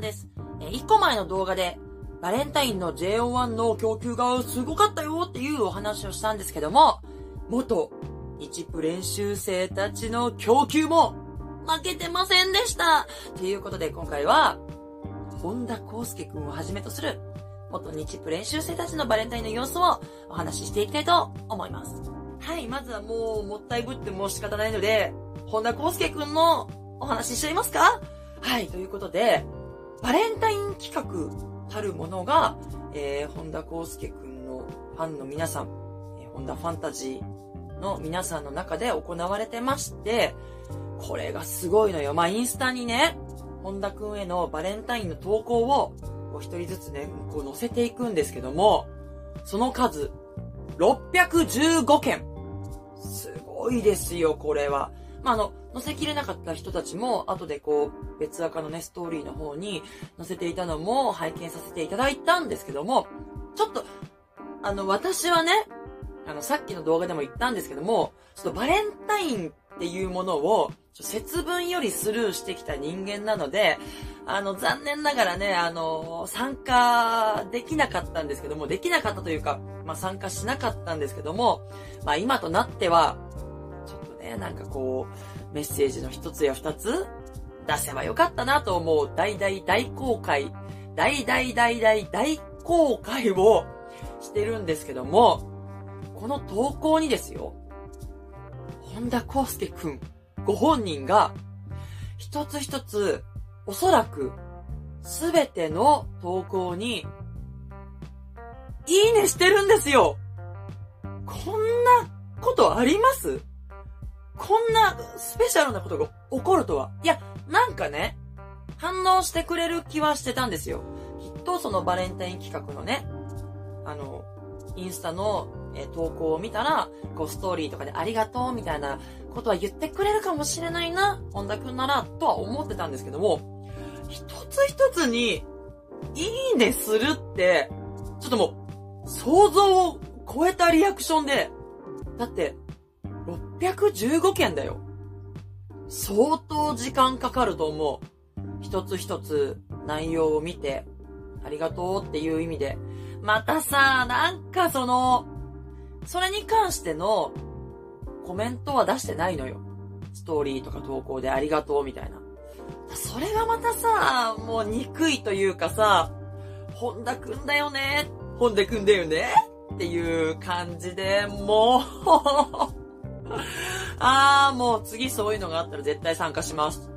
んです。えー、1個前の動画で、バレンタインの JO1 の供給がすごかったよっていうお話をしたんですけども、元日プ練習生たちの供給も負けてませんでしたということで今回は、本田康介くんをはじめとする元日プ練習生たちのバレンタインの様子をお話ししていきたいと思います。はい、まずはもうもったいぶっても仕方ないので、本田康介くんのお話ししちゃいますか？はい、ということで、バレンタイン企画たるものが、えー、本田康介くんのファンの皆さん、えー、本田ファンタジーの皆さんの中で行われてまして、これがすごいのよ。まあ、インスタにね、本田くんへのバレンタインの投稿を、こう一人ずつね、こう載せていくんですけども、その数、615件。すごいですよ、これは。まあ、あの、載せきれなかった人たちも、後でこう、別赤のね、ストーリーの方に載せていたのも拝見させていただいたんですけども、ちょっと、あの、私はね、あの、さっきの動画でも言ったんですけども、ちょっとバレンタインっていうものを、節分よりスルーしてきた人間なので、あの、残念ながらね、あの、参加できなかったんですけども、できなかったというか、まあ、参加しなかったんですけども、まあ、今となっては、ね、なんかこう、メッセージの一つや二つ出せばよかったなと思う大大大公開、大大大大大公開をしてるんですけども、この投稿にですよ、本田康介くんご本人が、一つ一つ、おそらく、すべての投稿に、いいねしてるんですよ。こんなことあります？こんなスペシャルなことが起こるとは。いや、なんかね、反応してくれる気はしてたんですよ。きっとそのバレンタイン企画のね、あの、インスタの、え投稿を見たら、こうストーリーとかでありがとうみたいなことは言ってくれるかもしれないな、本田くんなら、とは思ってたんですけども、一つ一つに、いいねするって、ちょっともう、想像を超えたリアクションで、だって、615件だよ。相当時間かかると思う。一つ一つ内容を見て、ありがとうっていう意味で。またさ、なんかその、それに関してのコメントは出してないのよ。ストーリーとか投稿でありがとうみたいな。それがまたさ、もう憎いというかさ、本田くんだよね、本田くんだよねっていう感じで、もう あーもう次そういうのがあったら絶対参加します。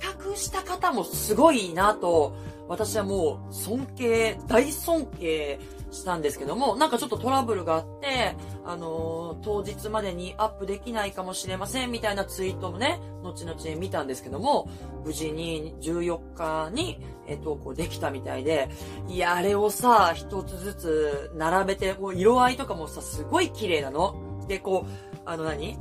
企画した方もすごいなと、私はもう尊敬、大尊敬したんですけども、なんかちょっとトラブルがあって、あのー、当日までにアップできないかもしれませんみたいなツイートもね、後々見たんですけども、無事に14日に、え投稿できたみたいで、いや、あれをさ、一つずつ並べて、もう色合いとかもさ、すごい綺麗なの。で、こう、あの何？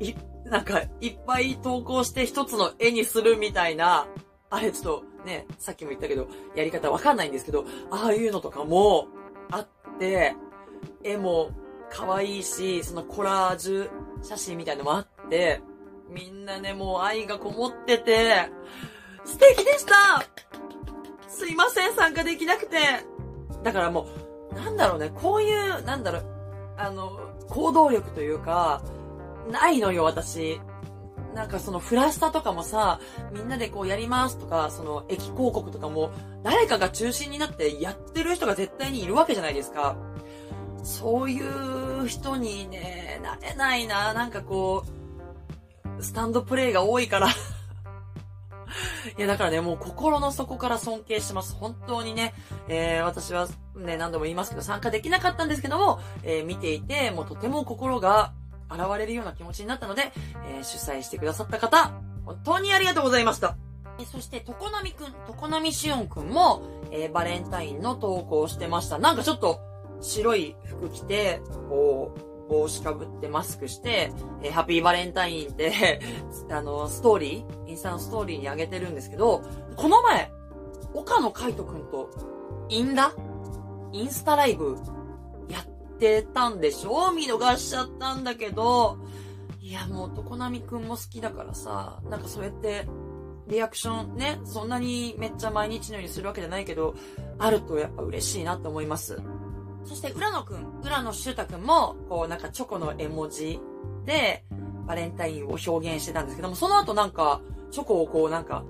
い、なんか、いっぱい投稿して一つの絵にするみたいな、あれちょっとね、さっきも言ったけど、やり方わかんないんですけど、ああいうのとかも、あって、絵も可愛いし、そのコラージュ写真みたいのもあって、みんなね、もう愛がこもってて、素敵でしたすいません、参加できなくて。だからもう、なんだろうね、こういう、なんだろう、あの、行動力というか、ないのよ、私。なんかそのフラスタとかもさ、みんなでこうやりますとか、その駅広告とかも、誰かが中心になってやってる人が絶対にいるわけじゃないですか。そういう人にね、なれないな。なんかこう、スタンドプレイが多いからいや、だからね、もう心の底から尊敬してます。本当にね、えー、私はね、何度も言いますけど、参加できなかったんですけども、えー、見ていて、もうとても心が現れるような気持ちになったので、えー、主催してくださった方、本当にありがとうございました。そして、とこなみくん、とこなみしおんくんも、えー、バレンタインの投稿をしてました。なんかちょっと、白い服着て、こう、帽子かぶってマスクして、えー、ハッピーバレンタインってあの、ストーリー、インスタのストーリーに上げてるんですけど、この前、岡野海斗くんと、インダインスタライブやってたんでしょ？見逃しちゃったんだけど、いやもう、常波くんも好きだからさ、なんかそうやって、リアクションね、そんなにめっちゃ毎日のようにするわけじゃないけど、あるとやっぱ嬉しいなと思います。そして浦野くん、浦野修太くんも、こうなんかチョコの絵文字で、バレンタインを表現してたんですけども、その後なんか、チョコをこうなんか、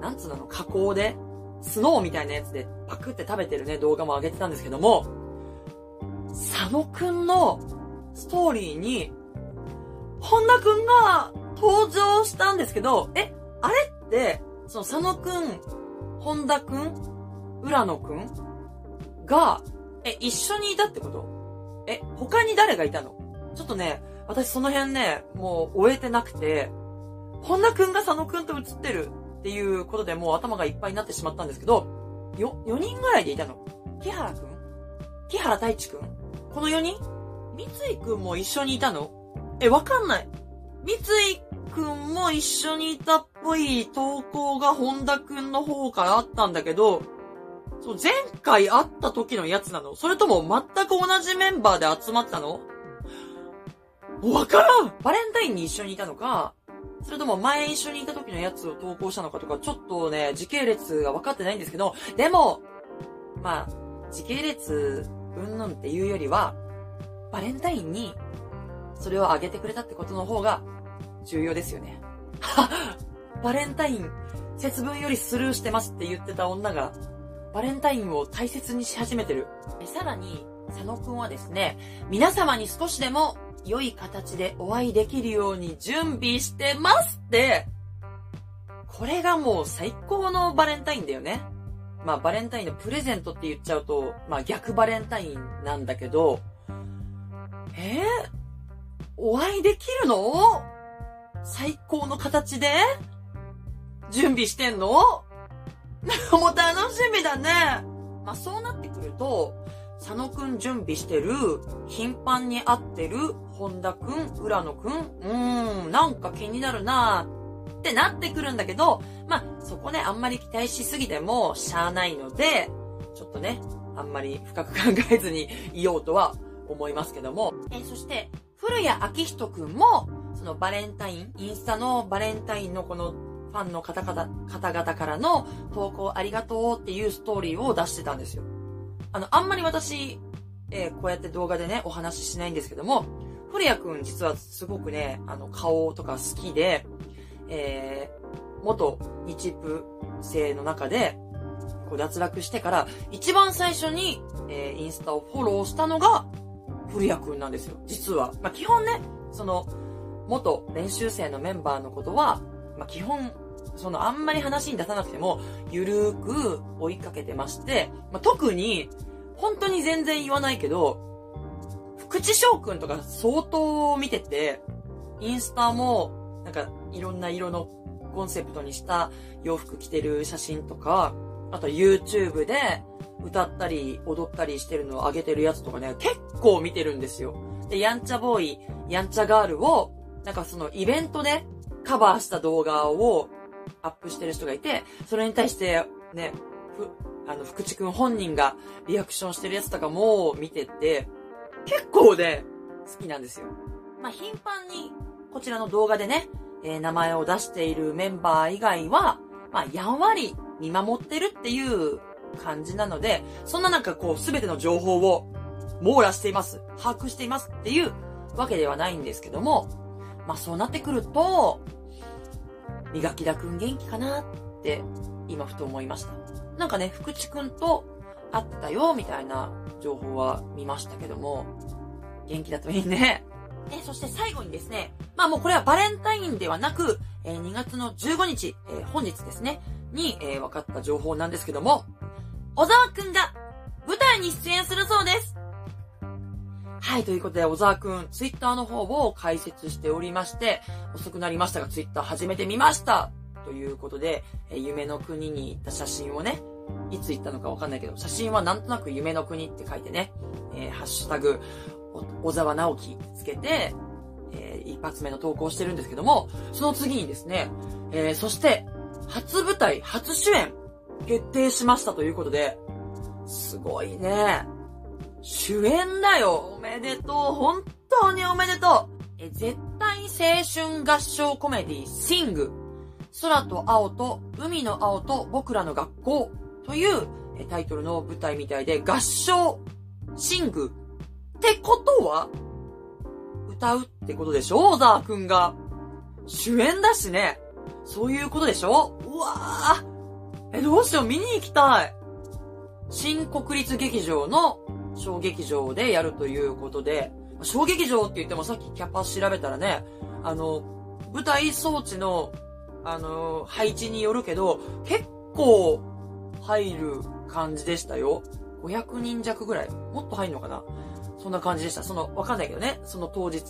なんつうの、加工で、スノーみたいなやつでパクって食べてるね、動画も上げてたんですけども、佐野くんのストーリーに、本田くんが登場したんですけど、え、あれって、その佐野くん、本田くん、浦野くんが、え、一緒にいたってこと？え、他に誰がいたの？ちょっとね、私その辺ね、もう終えてなくて、本田くんが佐野くんと映ってるっていうことでもう頭がいっぱいになってしまったんですけど、よ、4人ぐらいでいたの。木原くん木原太一くんこの4人？三井くんも一緒にいたの？え、わかんない。三井くんも一緒にいたっぽい投稿が本田くんの方からあったんだけど、そう、前回会った時のやつなの？それとも全く同じメンバーで集まったの？わからん！バレンタインに一緒にいたのか、それとも前一緒にいた時のやつを投稿したのかとか、ちょっとね、時系列が分かってないんですけど、でも、まあ、時系列、うんぬんっていうよりは、バレンタインに、それをあげてくれたってことの方が、重要ですよね。は バレンタイン、節分よりスルーしてますって言ってた女が、バレンタインを大切にし始めてる。さらに、佐野くんはですね、皆様に少しでも良い形でお会いできるように準備してますって、これがもう最高のバレンタインだよね。まあバレンタインのプレゼントって言っちゃうと、まあ逆バレンタインなんだけど、えー、お会いできるの？最高の形で準備してんの？もう楽しみだね。まあそうなってくると、佐野くん準備してる、頻繁に会ってる、本田くん、浦野くん、うーん、なんか気になるなってなってくるんだけど、まあ、そこね、あんまり期待しすぎてもしゃあないので、ちょっとね、あんまり深く考えずにいようとは思いますけども。えそして、古谷明人くんも、そのバレンタイン、インスタのバレンタインのこのファンの方々、方々からの投稿ありがとうっていうストーリーを出してたんですよ。あの、あんまり私、えー、こうやって動画でね、お話ししないんですけども、古谷くん実はすごくね、あの、顔とか好きで、えー、元日プ生の中で、こう脱落してから、一番最初に、えー、インスタをフォローしたのが、古谷くんなんですよ、実は。まあ、基本ね、その、元練習生のメンバーのことは、まあ、基本そのあんまり話に出さなくても、ゆるーく追いかけてまして、まあ、特に、本当に全然言わないけど、福地翔くんとか相当見てて、インスタも、なんかいろんな色のコンセプトにした洋服着てる写真とか、あと YouTube で歌ったり踊ったりしてるのを上げてるやつとかね、結構見てるんですよ。で、やんちゃボーイ、やんちゃガールを、なんかそのイベントでカバーした動画をアップしてる人がいて、それに対して、ね、ふ、あの、福地くん本人がリアクションしてるやつとかも見てて、結構ね、好きなんですよ。まあ、頻繁に、こちらの動画でね、えー、名前を出しているメンバー以外は、まあ、やんわり見守ってるっていう感じなので、そんななんかこう、すべての情報を網羅しています。把握していますっていうわけではないんですけども、まあそうなってくると、磨きだくん元気かなって今ふと思いました。なんかね、福地くんと会ったよみたいな情報は見ましたけども、元気だといいね。え、そして最後にですね、まあもうこれはバレンタインではなく、えー、2月の15日、えー、本日ですね、に、えー、分かった情報なんですけども、小沢くんが舞台に出演するそうです。はい、ということで、小沢くん、ツイッターの方を解説しておりまして、遅くなりましたが、ツイッター始めてみましたということで、え夢の国に行った写真をね、いつ行ったのかわかんないけど、写真はなんとなく夢の国って書いてね、えー、ハッシュタグ、小沢直樹つけて、えー、一発目の投稿してるんですけども、その次にですね、えー、そして、初舞台、初主演、決定しましたということで、すごいね。主演だよおめでとう本当におめでとうえ、絶対青春合唱コメディ、シング。空と青と海の青と僕らの学校というタイトルの舞台みたいで合唱、シングってことは歌うってことでしょ？小沢くんが。主演だしね。そういうことでしょ？うわぁ。え、どうしよう、見に行きたい。新国立劇場の小劇場でやるということで、小劇場って言ってもさっきキャパ調べたらね、あの、舞台装置の、あの、配置によるけど、結構入る感じでしたよ。500人弱ぐらいもっと入んのかな？そんな感じでした。その、わかんないけどね、その当日、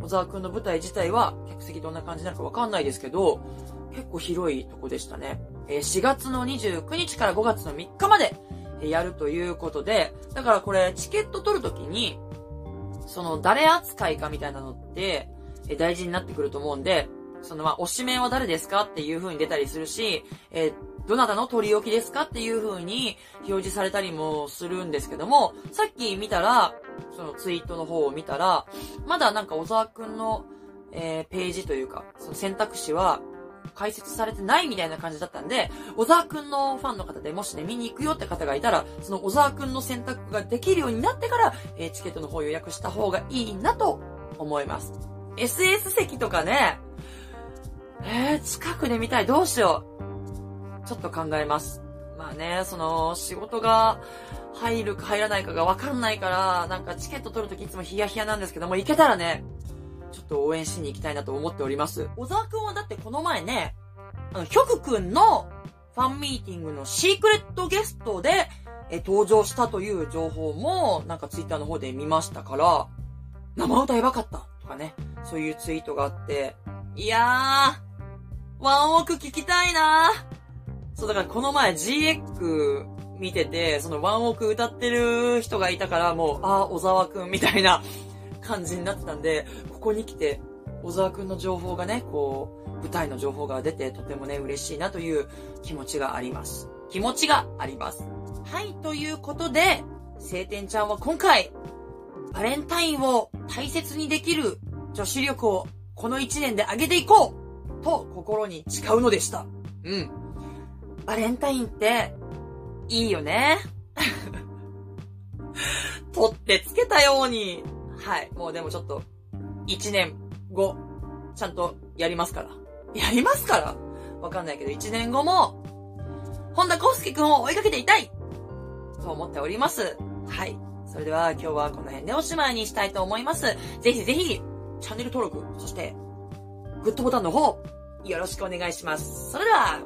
小沢くんの舞台自体は、客席どんな感じなるかわかんないですけど、結構広いとこでしたね。えー、4月の29日から5月の3日まで、やるということで、だからこれ、チケット取るときに、その、誰扱いかみたいなのって、え大事になってくると思うんで、その、まあ、推し名は誰ですか？っていう風に出たりするし、え、どなたの取り置きですか？っていう風に表示されたりもするんですけども、さっき見たら、そのツイートの方を見たら、まだなんか小沢くんの、えー、ページというか、その選択肢は、解説されてないみたいな感じだったんで、小沢くんのファンの方でもしね、見に行くよって方がいたら、その小沢くんの選択ができるようになってから、えー、チケットの方予約した方がいいなと思います。SS 席とかね、えー、近くで見たい。どうしよう。ちょっと考えます。まあね、その、仕事が入るか入らないかがわかんないから、なんかチケット取るときいつもヒヤヒヤなんですけども、行けたらね、ちょっと応援しに行きたいなと思っております。小沢くんはだってこの前ね、あの、ヒョクくんのファンミーティングのシークレットゲストで、え、登場したという情報も、なんかツイッターの方で見ましたから、生歌やばかったとかね、そういうツイートがあって、いやー、ワンオク聞きたいなーそう、だからこの前 GX 見てて、そのワンオク歌ってる人がいたから、もう、あー、小沢くんみたいな感じになってたんで、ここに来て、小沢くんの情報がね、こう、舞台の情報が出て、とてもね、嬉しいなという気持ちがあります。気持ちがあります。はい、ということで、晴天ちゃんは今回、バレンタインを大切にできる女子力をこの一年で上げていこうと心に誓うのでした。うん。バレンタインって、いいよね。取ってつけたようにはい。もうでもちょっと、1年後、ちゃんとやりますから。やりますから？わかんないけど、1年後も、本田康介くんを追いかけていたいと思っております。はい。それでは今日はこの辺でおしまいにしたいと思います。ぜひぜひ、チャンネル登録、そして、グッドボタンの方、よろしくお願いします。それでは、